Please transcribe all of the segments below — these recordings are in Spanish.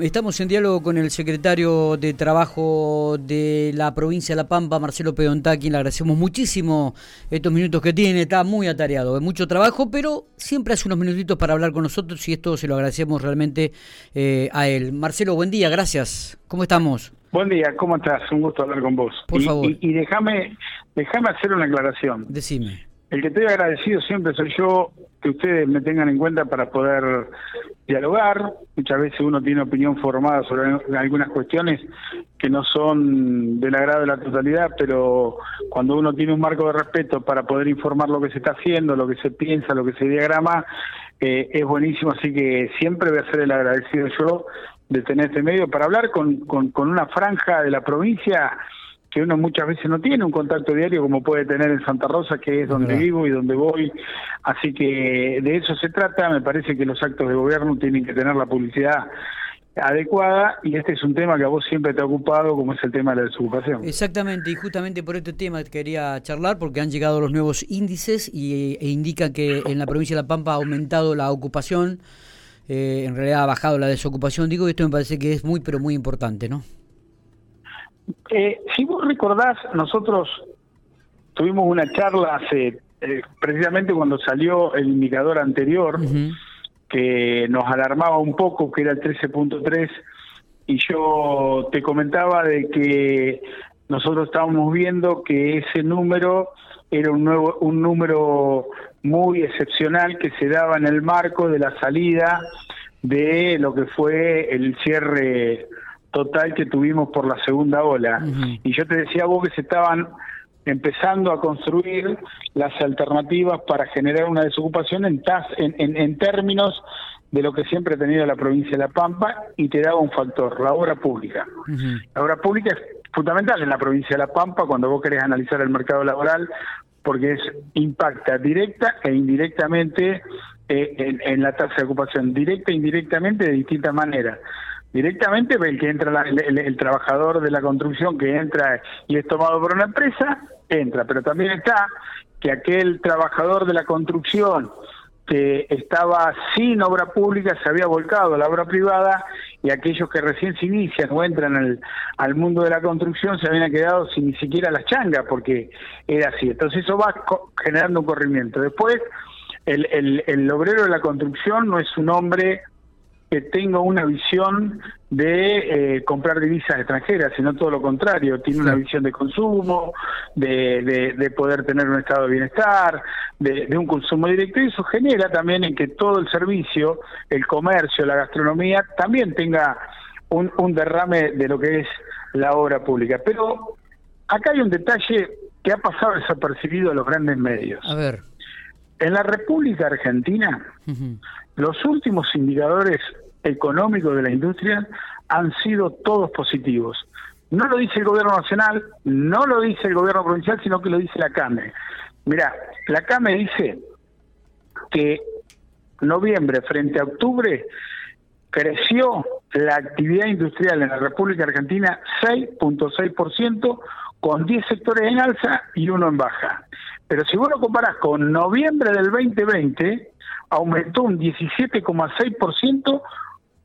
Estamos en diálogo con el secretario de Trabajo de la provincia de La Pampa, Marcelo Pedontá, quien le agradecemos muchísimo estos minutos que tiene. Está muy atareado, de mucho trabajo, pero siempre hace unos minutitos para hablar con nosotros y esto se lo agradecemos realmente eh, a él. Marcelo, buen día, gracias. ¿Cómo estamos? Buen día, ¿cómo estás? Un gusto hablar con vos. Por favor. Y, déjame, déjame hacer una aclaración. Decime. El que estoy agradecido siempre soy yo, que ustedes me tengan en cuenta para poder dialogar. Muchas veces uno tiene opinión formada sobre algunas cuestiones que no son del agrado de la totalidad, pero cuando uno tiene un marco de respeto para poder informar lo que se está haciendo, lo que se piensa, lo que se diagrama, eh, es buenísimo. Así que siempre voy a ser el agradecido yo de tener este medio para hablar con, con, con una franja de la provincia que uno muchas veces no tiene un contacto diario como puede tener en Santa Rosa, que es donde vivo y donde voy. Así que de eso se trata. Me parece que los actos de gobierno tienen que tener la publicidad adecuada y este es un tema que a vos siempre te ha ocupado como es el tema de la desocupación. Exactamente, y justamente por este tema quería charlar porque han llegado los nuevos índices y, e indican que en la provincia de La Pampa ha aumentado la ocupación, eh, en realidad ha bajado la desocupación, digo, esto me parece que es muy pero muy importante, ¿no? Eh, si vos recordás, nosotros tuvimos una charla hace, eh, precisamente cuando salió el indicador anterior, que nos alarmaba un poco, que era el 13.3, y yo te comentaba de que nosotros estábamos viendo que ese número era un nuevo un número muy excepcional que se daba en el marco de la salida de lo que fue el cierre total que tuvimos por la segunda ola. Y yo te decía vos que se estaban empezando a construir las alternativas para generar una desocupación en, en, en, términos de lo que siempre ha tenido la provincia de La Pampa y te daba un factor, la obra pública. La obra pública es fundamental en la provincia de La Pampa cuando vos querés analizar el mercado laboral porque es impacta directa e indirectamente eh, en, en, la tasa de ocupación, directa e indirectamente de distintas maneras directamente el que entra el, trabajador de la construcción que entra y es tomado por una empresa entra. Pero también está que aquel trabajador de la construcción que estaba sin obra pública se había volcado a la obra privada y aquellos que recién se inician o entran al, al mundo de la construcción se habían quedado sin ni siquiera las changas porque era así. Entonces eso va generando un corrimiento. Después el, el, el obrero de la construcción no es un hombre que tenga una visión de eh, comprar divisas extranjeras, sino todo lo contrario, tiene una visión de consumo, de, de, poder tener un estado de bienestar, de, un consumo directo, y eso genera también en que todo el servicio, el comercio, la gastronomía, también tenga un, un derrame de lo que es la obra pública. Pero acá hay un detalle que ha pasado desapercibido a los grandes medios. A ver. En la República Argentina, los últimos indicadores económicos de la industria han sido todos positivos. No lo dice el gobierno nacional, no lo dice el gobierno provincial, sino que lo dice la CAME. Mira, la CAME dice que noviembre frente a octubre creció la actividad industrial en la República Argentina 6.6%, con 10 sectores en alza y uno en baja. Pero si vos lo comparás con noviembre del 2020, aumentó un 17,6%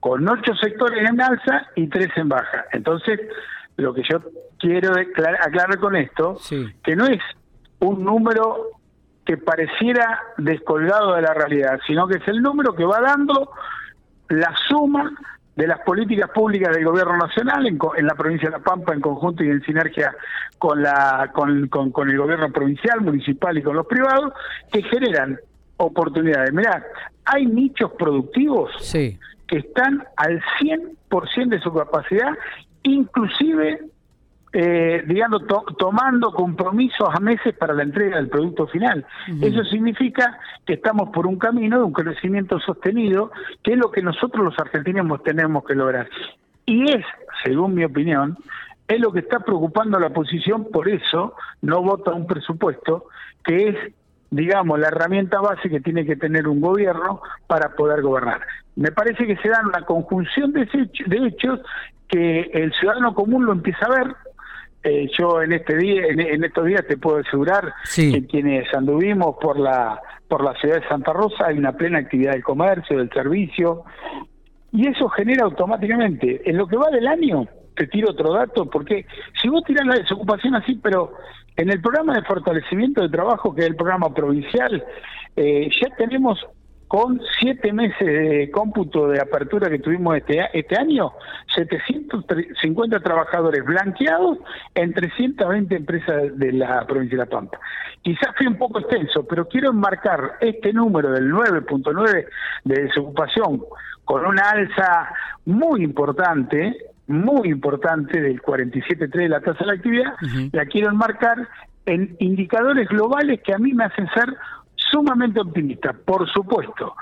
con ocho sectores en alza y tres en baja. Entonces, lo que yo quiero aclarar con esto, que no es un número que pareciera descolgado de la realidad, sino que es el número que va dando la suma de las políticas públicas del gobierno nacional en, la provincia de La Pampa en conjunto y en sinergia con la con, con, el gobierno provincial, municipal y con los privados que generan oportunidades. Mirá, hay nichos productivos que están al 100% de su capacidad, inclusive, eh, digamos, tomando compromisos a meses para la entrega del producto final. Eso significa que estamos por un camino de un crecimiento sostenido, que es lo que nosotros los argentinos tenemos que lograr. Y es, según mi opinión, es lo que está preocupando a la oposición, por eso no vota un presupuesto que es digamos, la herramienta base que tiene que tener un gobierno para poder gobernar. Me parece que se dan una conjunción de, hechos que el ciudadano común lo empieza a ver. Eh, yo en este día, en, estos días te puedo asegurar que quienes anduvimos por la por la ciudad de Santa Rosa hay una plena actividad del comercio, del servicio, y eso genera automáticamente, en lo que va del año, te tiro otro dato, porque si vos tirás la desocupación así, pero en el programa de fortalecimiento de trabajo, que es el programa provincial, eh, ya tenemos con siete meses de cómputo de apertura que tuvimos este, este año, 750 trabajadores blanqueados en 320 empresas de la provincia de La Pampa. Quizás fue un poco extenso, pero quiero enmarcar este número del 9.9 de desocupación con una alza muy importante, muy importante del 47.3 de la tasa de la actividad, la quiero enmarcar en indicadores globales que a mí me hacen ser sumamente optimista, por supuesto.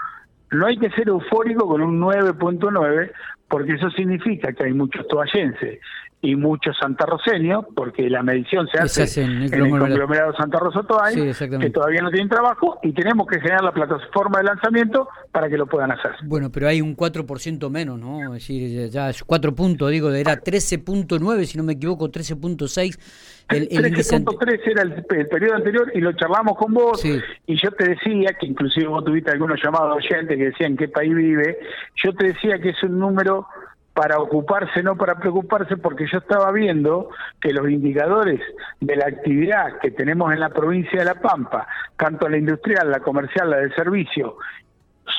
No hay que ser eufórico con un 9.9, porque eso significa que hay muchos toallenses y muchos santarroseños, porque la medición se hace, en, el conglomerado Santa Rosa Toay, que todavía no tienen trabajo, y tenemos que generar la plataforma de lanzamiento para que lo puedan hacer. Bueno, pero hay un 4% menos, ¿no? Es decir, ya es 4 puntos, digo, era 13.9, si no me equivoco, 13.6 13.3 era el, periodo anterior y lo charlamos con vos y yo te decía que inclusive vos tuviste algunos llamados oyentes que decían qué país vive, yo te decía que es un número para ocuparse, no para preocuparse, porque yo estaba viendo que los indicadores de la actividad que tenemos en la provincia de La Pampa, tanto la industrial, la comercial, la de servicio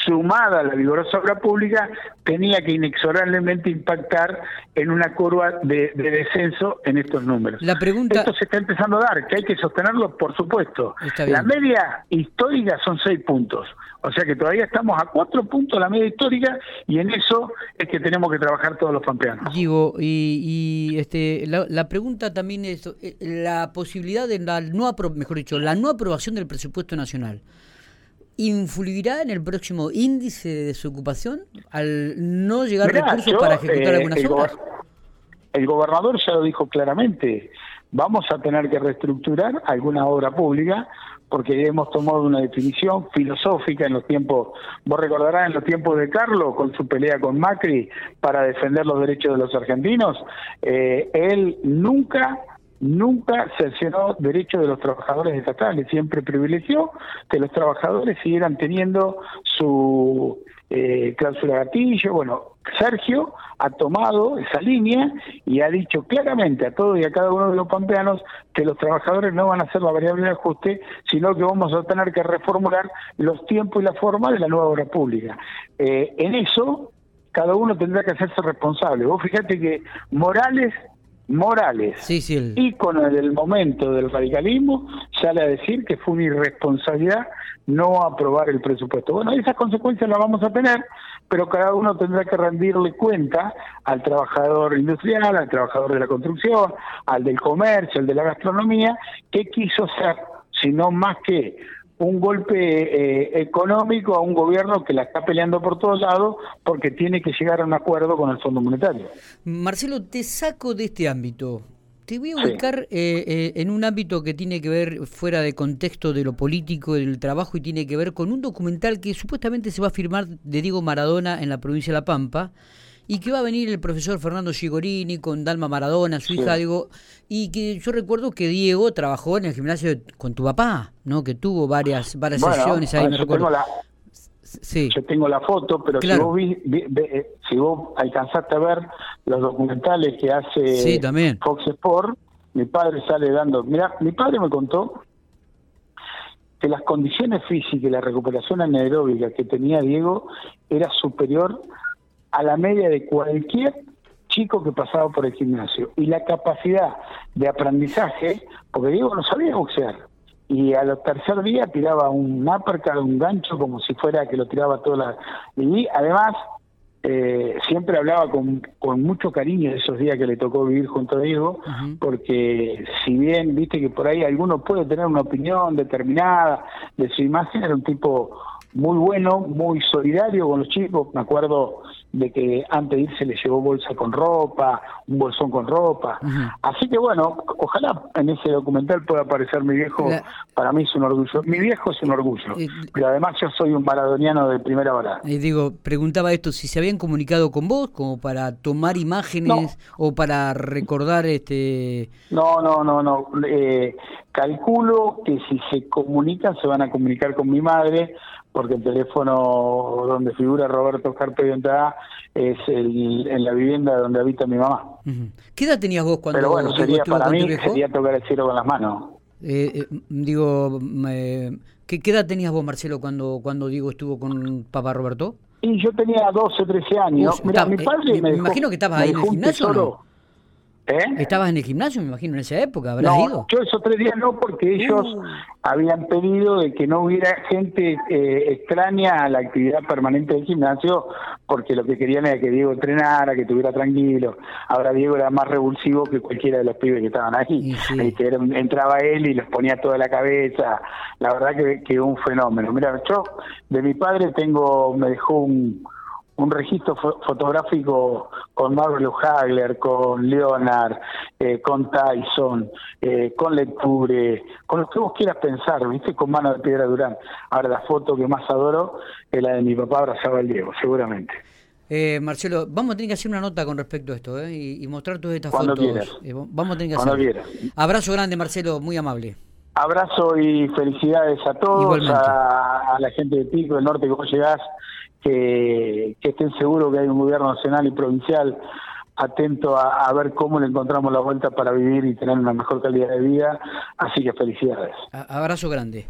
sumada a la vigorosa obra pública, tenía que inexorablemente impactar en una curva de, descenso en estos números. La pregunta... Esto se está empezando a dar, que hay que sostenerlo, por supuesto. La media histórica son seis puntos, o sea que todavía estamos a cuatro puntos de la media histórica y en eso es que tenemos que trabajar todos los pampeanos. Digo, y, este, la, pregunta también es eh, la posibilidad de la no, mejor dicho, la no aprobación del presupuesto nacional influirá en el próximo índice de desocupación al no llegar recursos para ejecutar eh, algunas el obras? el gobernador ya lo dijo claramente, vamos a tener que reestructurar alguna obra pública porque hemos tomado una definición filosófica en los tiempos, vos recordarás en los tiempos de Carlos, con su pelea con Macri para defender los derechos de los argentinos, eh, él nunca nunca cercenó derechos de los trabajadores estatales, siempre privilegió que los trabajadores siguieran teniendo su eh, cláusula gatillo. Bueno, Sergio ha tomado esa línea y ha dicho claramente a todos y a cada uno de los pampeanos que los trabajadores no van a ser la variable de ajuste, sino que vamos a tener que reformular los tiempos y la forma de la nueva obra pública. Eh, en eso, cada uno tendrá que hacerse responsable. Vos fíjate que Morales Morales, sí, sí, ícono del momento del radicalismo, sale a decir que fue una irresponsabilidad no aprobar el presupuesto. Bueno, esas consecuencias las vamos a tener, pero cada uno tendrá que rendirle cuenta al trabajador industrial, al trabajador de la construcción, al del comercio, al de la gastronomía, qué quiso ser, sino más que un golpe eh, económico a un gobierno que la está peleando por todos lados porque tiene que llegar a un acuerdo con el Fondo Monetario. Marcelo, te saco de este ámbito. Te voy a ubicar eh, eh, en un ámbito que tiene que ver fuera de contexto de lo político, del trabajo y tiene que ver con un documental que supuestamente se va a firmar de Diego Maradona en la provincia de La Pampa y que va a venir el profesor Fernando Gigorini con Dalma Maradona, su hija, digo, y que yo recuerdo que Diego trabajó en el gimnasio con tu papá, ¿no? Que tuvo varias varias sesiones ahí, me recuerdo. Tengo la, sí. Yo tengo la foto, pero si, vos eh, si vos alcanzaste a ver los documentales que hace Fox Sport, mi padre sale dando... Mira, mi padre me contó que las condiciones físicas y la recuperación anaeróbica que tenía Diego era superior a la media de cualquier chico que pasaba por el gimnasio. Y la capacidad de aprendizaje, porque Diego no sabía boxear, y a los tercer día tiraba un uppercut, un gancho, como si fuera que lo tiraba toda la... Y además, eh, siempre hablaba con, con mucho cariño de esos días que le tocó vivir junto a Diego, porque si bien, viste que por ahí alguno puede tener una opinión determinada de su imagen, era un tipo muy bueno, muy solidario con los chicos. Me acuerdo de que antes de irse le llevó bolsa con ropa, un bolsón con ropa. Así que bueno, ojalá en ese documental pueda aparecer mi viejo. Para mí es un orgullo. Mi viejo es un orgullo. pero además yo soy un maradoniano de primera hora. Y digo, preguntaba esto, si se habían comunicado con vos como para tomar imágenes o para recordar este... No, no, no, no. Eh, calculo que si se comunican se van a comunicar con mi madre, porque el teléfono donde figura Roberto Carpe es el, en la vivienda donde habita mi mamá. ¿Qué edad tenías vos cuando Pero bueno, sería para mí sería tocar el cielo con las manos. Eh, eh, digo, ¿qué, edad tenías vos, Marcelo, cuando, cuando Diego estuvo con papá Roberto? Y yo tenía 12, 13 años. Mira, mi padre eh, me, imagino que estabas ahí en el gimnasio. ¿Eh? ¿Estabas en el gimnasio, me imagino, en esa época? ¿Habrás no, Yo esos tres días no, porque ellos uh. habían pedido de que no hubiera gente eh, extraña a la actividad permanente del gimnasio, porque lo que querían era que Diego entrenara, que estuviera tranquilo. Ahora Diego era más revulsivo que cualquiera de los pibes que estaban ahí. que entraba él y los ponía toda la cabeza. La verdad que, que un fenómeno. Mira, yo de mi padre tengo, me dejó un un registro fotográfico con Marvel Hagler, con Leonard, eh, con Tyson, eh, con Lecture, con lo que vos quieras pensar, ¿viste? Con mano de piedra Durán. Ahora la foto que más adoro es la de mi papá abrazaba al Diego, seguramente. Eh, Marcelo, vamos a tener que hacer una nota con respecto a esto ¿eh? y, mostrar todas estas Cuando fotos. Quieras. vamos a tener que Cuando Abrazo grande, Marcelo, muy amable. Abrazo y felicidades a todos, a, la gente de Pico, del norte que vos llegás que, estén seguros que hay un gobierno nacional y provincial atento a, ver cómo le encontramos la vuelta para vivir y tener una mejor calidad de vida. Así que felicidades. abrazo grande.